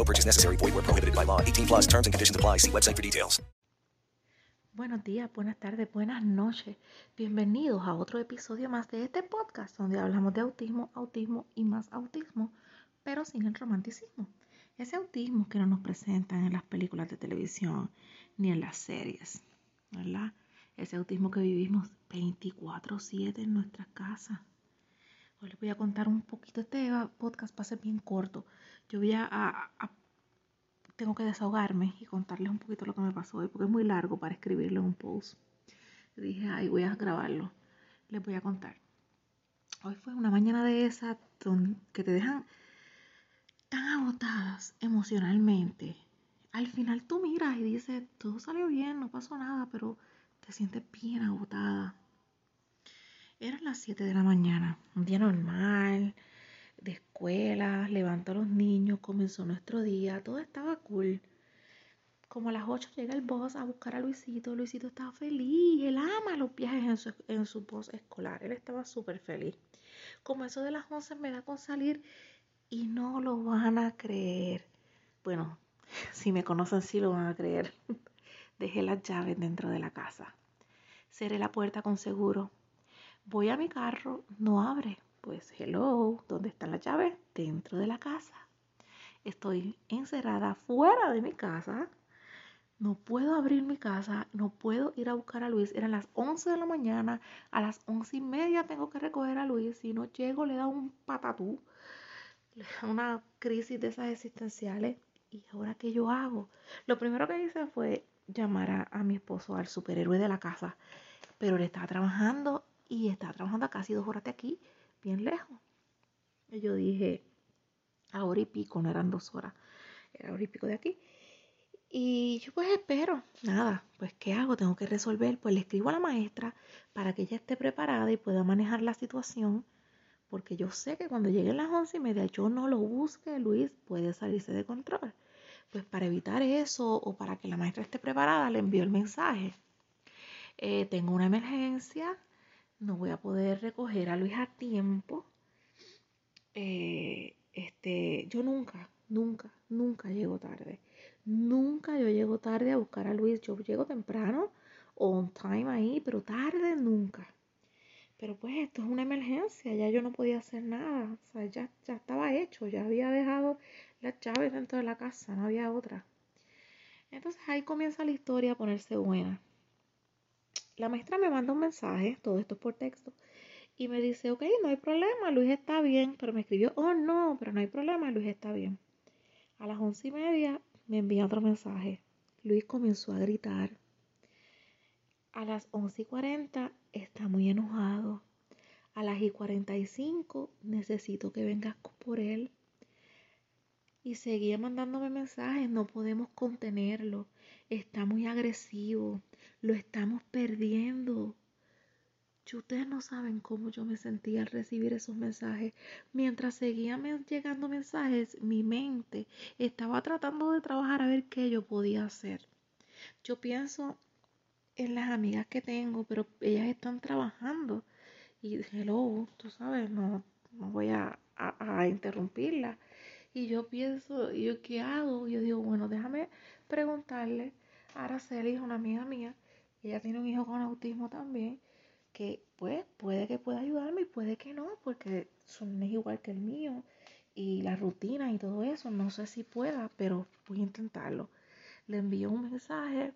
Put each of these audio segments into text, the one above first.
No purchase necessary. Void where prohibited by law. 18 plus terms and conditions apply. See website for details. Buenos días, buenas tardes, buenas noches. Bienvenidos a otro episodio más de este podcast donde hablamos de autismo, autismo y más autismo, pero sin el romanticismo. Ese autismo que no nos presentan en las películas de televisión ni en las series, ¿verdad? Ese autismo que vivimos 24/7 en nuestras casas. Hoy les voy a contar un poquito, este podcast va a ser bien corto. Yo voy a, a- tengo que desahogarme y contarles un poquito lo que me pasó hoy, porque es muy largo para escribirlo en un post. Dije, ay, voy a grabarlo. Les voy a contar. Hoy fue una mañana de esas que te dejan tan agotadas emocionalmente. Al final tú miras y dices, todo salió bien, no pasó nada, pero te sientes bien agotada. Eran las 7 de la mañana, un día normal, de escuela, levanto a los niños, comenzó nuestro día, todo estaba cool. Como a las 8 llega el boss a buscar a Luisito, Luisito estaba feliz, él ama los viajes en su, en su escolar, él estaba súper feliz. Como eso de las 11 me da con salir y no lo van a creer. Bueno, si me conocen sí lo van a creer. Dejé las llaves dentro de la casa. Cerré la puerta con seguro. Voy a mi carro, no abre. Pues hello, ¿dónde están las llaves? Dentro de la casa. Estoy encerrada fuera de mi casa. No puedo abrir mi casa, no puedo ir a buscar a Luis. Eran las 11 de la mañana, a las once y media tengo que recoger a Luis. Si no llego, le da un patatú le da una crisis de esas existenciales. ¿Y ahora qué yo hago? Lo primero que hice fue llamar a, a mi esposo, al superhéroe de la casa. Pero él estaba trabajando y estaba trabajando casi dos horas de aquí, bien lejos. Y yo dije, a hora y pico, no eran dos horas, era hora y pico de aquí. Y yo pues espero, nada, pues ¿qué hago? Tengo que resolver, pues le escribo a la maestra para que ella esté preparada y pueda manejar la situación porque yo sé que cuando lleguen las once y media yo no lo busque, Luis puede salirse de control. Pues para evitar eso o para que la maestra esté preparada, le envío el mensaje. Eh, tengo una emergencia, no voy a poder recoger a Luis a tiempo. Eh, este, yo nunca, nunca, nunca llego tarde. Nunca yo llego tarde a buscar a Luis. Yo llego temprano, on time ahí, pero tarde nunca. Pero pues esto es una emergencia, ya yo no podía hacer nada, o sea, ya, ya estaba hecho, ya había dejado las llaves dentro de la casa, no había otra. Entonces ahí comienza la historia a ponerse buena. La maestra me manda un mensaje, todo esto es por texto, y me dice, ok, no hay problema, Luis está bien, pero me escribió, oh no, pero no hay problema, Luis está bien. A las once y media me envía otro mensaje, Luis comenzó a gritar. A las once y cuarenta está muy enojado. A las y 45 necesito que vengas por él. Y seguía mandándome mensajes, no podemos contenerlo. Está muy agresivo, lo estamos perdiendo. Y ustedes no saben cómo yo me sentía al recibir esos mensajes. Mientras seguían llegando mensajes, mi mente estaba tratando de trabajar a ver qué yo podía hacer. Yo pienso en las amigas que tengo, pero ellas están trabajando. Y hello, tú sabes, no, no voy a, a, a interrumpirla. Y yo pienso, ¿y yo qué hago? Yo digo, bueno, déjame preguntarle a Araceli, una amiga mía, ella tiene un hijo con autismo también, que pues puede que pueda ayudarme y puede que no, porque son es igual que el mío. Y la rutina y todo eso, no sé si pueda, pero voy a intentarlo. le envío un mensaje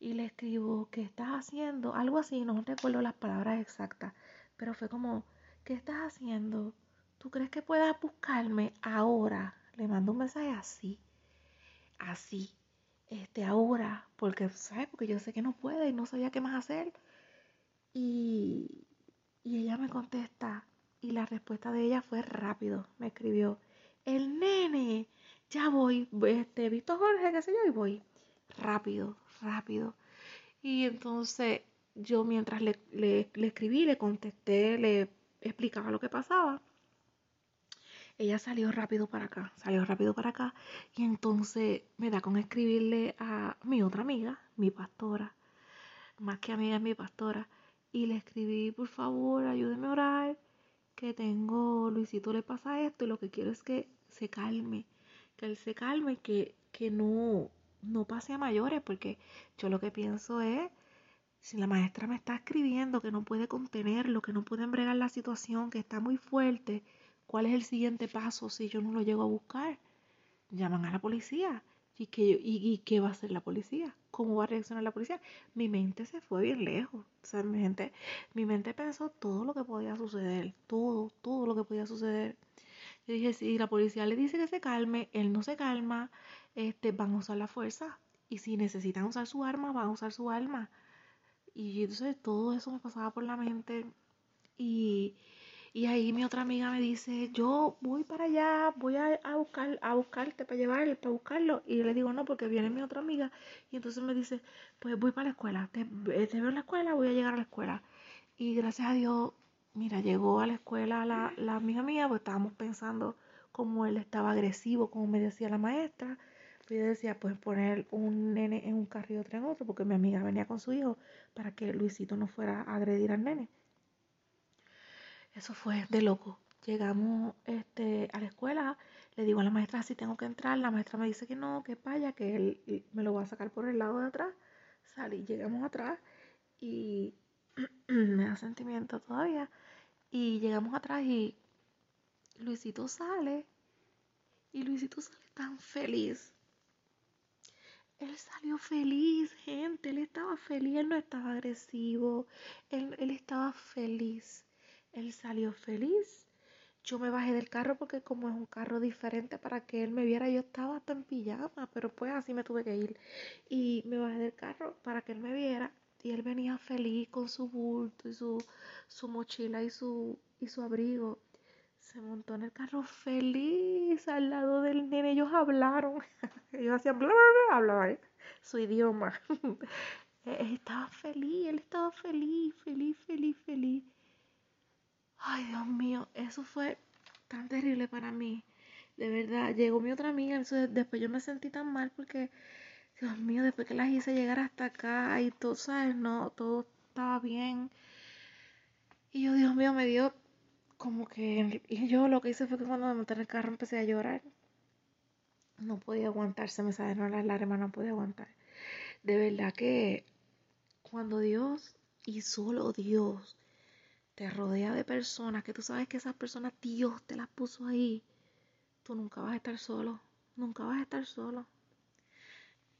y le escribo, ¿qué estás haciendo? Algo así, no recuerdo las palabras exactas, pero fue como, ¿qué estás haciendo? ¿Tú crees que puedas buscarme ahora? Le mando un mensaje así, así, este, ahora, porque, ¿sabes? Porque yo sé que no puede y no sabía qué más hacer. Y, y ella me contesta, y la respuesta de ella fue rápido, me escribió, el nene, ya voy, este, visto Jorge, qué sé yo, y voy rápido, rápido. Y entonces yo mientras le, le, le escribí, le contesté, le explicaba lo que pasaba, ella salió rápido para acá, salió rápido para acá y entonces me da con escribirle a mi otra amiga, mi pastora, más que amiga es mi pastora, y le escribí, por favor, ayúdeme a orar, que tengo, Luisito le pasa esto y lo que quiero es que se calme, que él se calme, que, que no, no pase a mayores, porque yo lo que pienso es, si la maestra me está escribiendo que no puede contenerlo, que no puede embregar la situación, que está muy fuerte, ¿cuál es el siguiente paso si yo no lo llego a buscar? Llaman a la policía. ¿Y qué, y, qué va a hacer la policía? ¿Cómo va a reaccionar la policía? Mi mente se fue bien lejos. O sea, mi mente, mi mente pensó todo lo que podía suceder. Todo, todo lo que podía suceder. Yo dije, si la policía le dice que se calme, él no se calma, este, van a usar la fuerza. Y si necesitan usar su arma, van a usar su arma. Y entonces todo eso me pasaba por la mente. Y, y ahí mi otra amiga me dice, yo voy para allá, voy a, buscar, a buscarte para llevarle, para buscarlo. Y yo le digo, no, porque viene mi otra amiga. Y entonces me dice, pues voy para la escuela, te, te veo en la escuela, voy a llegar a la escuela. Y gracias a Dios, mira, llegó a la escuela la, la amiga mía, pues estábamos pensando cómo él estaba agresivo, como me decía la maestra. Pues yo decía, pues poner un nene en un carro y otro en otro, porque mi amiga venía con su hijo para que Luisito no fuera a agredir al nene. Eso fue de loco. Llegamos este, a la escuela, le digo a la maestra si tengo que entrar, la maestra me dice que no, que vaya, que él me lo va a sacar por el lado de atrás. Salí, llegamos atrás y me da sentimiento todavía. Y llegamos atrás y Luisito sale y Luisito sale tan feliz. Él salió feliz, gente, él estaba feliz, él no estaba agresivo, él, él estaba feliz. Él salió feliz. Yo me bajé del carro porque como es un carro diferente para que él me viera, yo estaba hasta en pijama, pero pues así me tuve que ir. Y me bajé del carro para que él me viera y él venía feliz con su bulto y su, su mochila y su, y su abrigo. Se montó en el carro feliz al lado del nene. Ellos hablaron. Ellos hacían bla, bla, bla, su idioma. estaba feliz, él estaba feliz, feliz, feliz, feliz. Ay, Dios mío, eso fue tan terrible para mí. De verdad, llegó mi otra amiga, después yo me sentí tan mal porque, Dios mío, después que las hice llegar hasta acá y todo, ¿sabes? No, todo estaba bien. Y yo, Dios mío, me dio como que... Y yo lo que hice fue que cuando me monté en el carro empecé a llorar. No podía aguantarse, me salieron las lágrimas, no podía aguantar. De verdad que cuando Dios y solo Dios te rodea de personas que tú sabes que esas personas Dios te las puso ahí, tú nunca vas a estar solo, nunca vas a estar solo.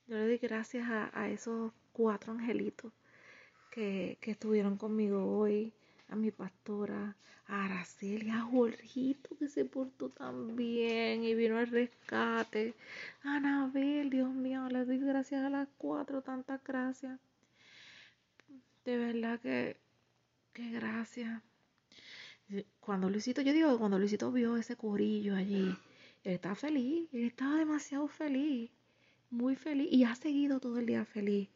Yo le doy gracias a, esos cuatro angelitos que, que, estuvieron conmigo hoy, a mi pastora, a Araceli, a Jorgito que se portó tan bien y vino al rescate, a Anabel, Dios mío, le doy gracias a las cuatro, tantas gracias. De verdad que Qué gracia. Cuando Luisito, yo digo cuando Luisito vio ese corillo allí, él estaba feliz, él estaba demasiado feliz, muy feliz y ha seguido todo el día feliz.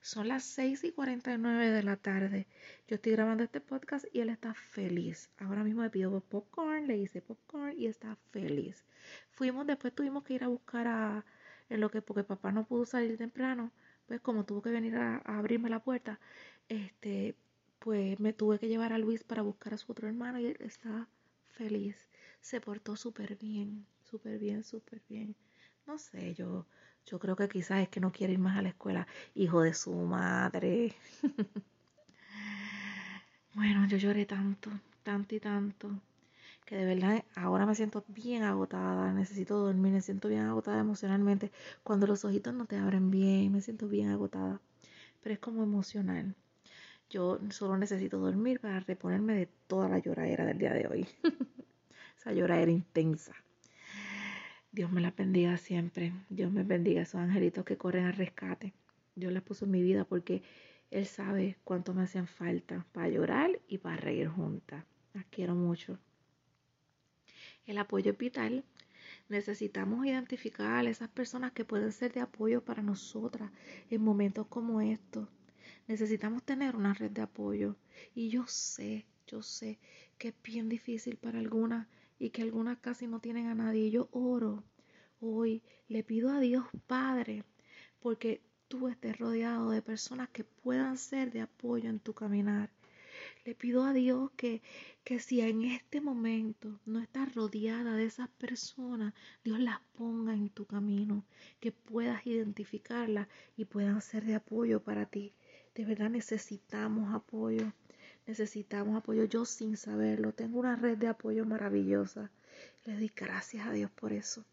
Son las 6 y 49 de la tarde. Yo estoy grabando este podcast y él está feliz. Ahora mismo le pido popcorn, le hice popcorn y está feliz. Fuimos, después tuvimos que ir a buscar a, en lo que, porque papá no pudo salir temprano, pues como tuvo que venir a abrirme la puerta, este, pues me tuve que llevar a Luis para buscar a su otro hermano y él está feliz. Se portó súper bien, súper bien, súper bien. No sé, yo, yo creo que quizás es que no quiere ir más a la escuela, hijo de su madre. bueno, yo lloré tanto, tanto y tanto. que de verdad ahora me siento bien agotada, necesito dormir, me siento bien agotada emocionalmente. Cuando los ojitos no te abren bien, me siento bien agotada. Pero es como emocional. Yo solo necesito dormir para reponerme de toda la lloradera del día de hoy. Esa lloradera intensa. Dios me la bendiga siempre. Dios me bendiga a esos angelitos que corren al rescate. Dios les puso en mi vida porque Él sabe cuánto me hacen falta para llorar y para reír juntas. Las quiero mucho. El apoyo vital. Necesitamos identificar a esas personas que pueden ser de apoyo para nosotras en momentos como estos. Necesitamos tener una red de apoyo. Y yo sé, yo sé que es bien difícil para algunas y que algunas casi no tienen a nadie. Yo oro hoy, le pido a Dios Padre, porque tú estés rodeado de personas que puedan ser de apoyo en tu caminar. Le pido a Dios que, que si en este momento no estás rodeada de esas personas, Dios las ponga en tu camino, que puedas identificarlas y puedan ser de apoyo para ti. De verdad necesitamos apoyo, necesitamos apoyo. Yo sin saberlo, tengo una red de apoyo maravillosa. Le doy gracias a Dios por eso.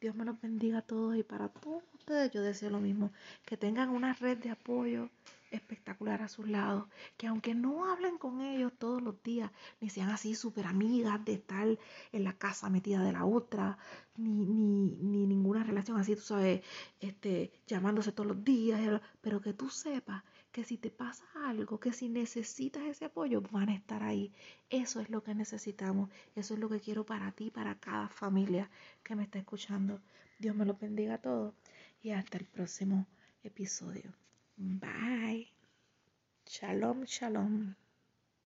Dios me los bendiga a todos y para todos ustedes yo deseo lo mismo, que tengan una red de apoyo espectacular a sus lados, que aunque no hablen con ellos todos los días, ni sean así súper amigas de estar en la casa metida de la otra, ni, ni, ni ninguna relación así, tú sabes, este, llamándose todos los días, pero que tú sepas que si te pasa algo, que si necesitas ese apoyo, van a estar ahí. Eso es lo que necesitamos, eso es lo que quiero para ti, para cada familia que me está escuchando. Dios me lo bendiga a todos y hasta el próximo episodio. Bye. Shalom, shalom.